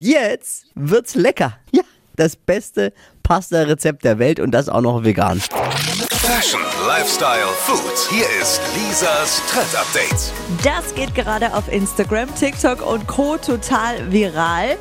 Jetzt wird's lecker. Ja, das beste Pasta-Rezept der Welt und das auch noch vegan. Fashion, Lifestyle, Food. Hier ist Lisas Trend Update. Das geht gerade auf Instagram, TikTok und Co. total viral.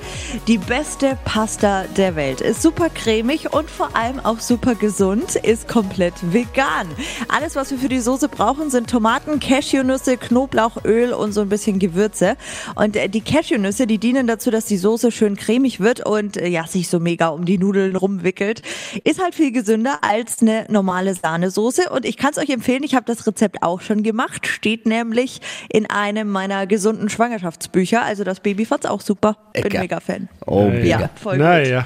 Die beste Pasta der Welt. Ist super cremig und vor allem auch super gesund. Ist komplett vegan. Alles, was wir für die Soße brauchen, sind Tomaten, Cashewnüsse, Knoblauchöl und so ein bisschen Gewürze. Und äh, die Cashewnüsse, die dienen dazu, dass die Soße schön cremig wird und äh, ja, sich so mega um die Nudeln rumwickelt. Ist halt viel gesünder als eine normale Sahnesoße. Und ich kann es euch empfehlen, ich habe das Rezept auch schon gemacht. Steht nämlich in einem meiner gesunden Schwangerschaftsbücher. Also das Baby fand's auch super. Bin Lecker. mega Fan. Oh, Ja, mega. Ja, voll gut. Naja.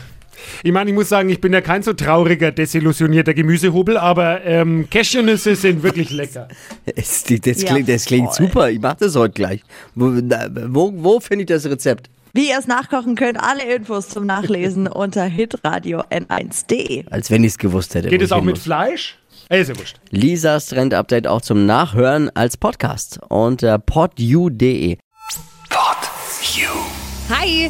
Ich meine, ich muss sagen, ich bin ja kein so trauriger, desillusionierter Gemüsehobel, aber ähm, Cashewnüsse sind wirklich lecker. Das, Ja, klingt, das klingt super. Ich mach das heute gleich. Wo, wo, wo finde ich das Rezept? Wie ihr es nachkochen könnt, alle Infos zum Nachlesen unter hitradio n1.de. Als wenn ich es gewusst hätte. Geht es auch mit muss. Fleisch? Äh, ist ja wurscht. Lisas Trend-Update auch zum Nachhören als Podcast unter podu.de. Pod You. Hi!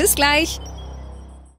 Bis gleich.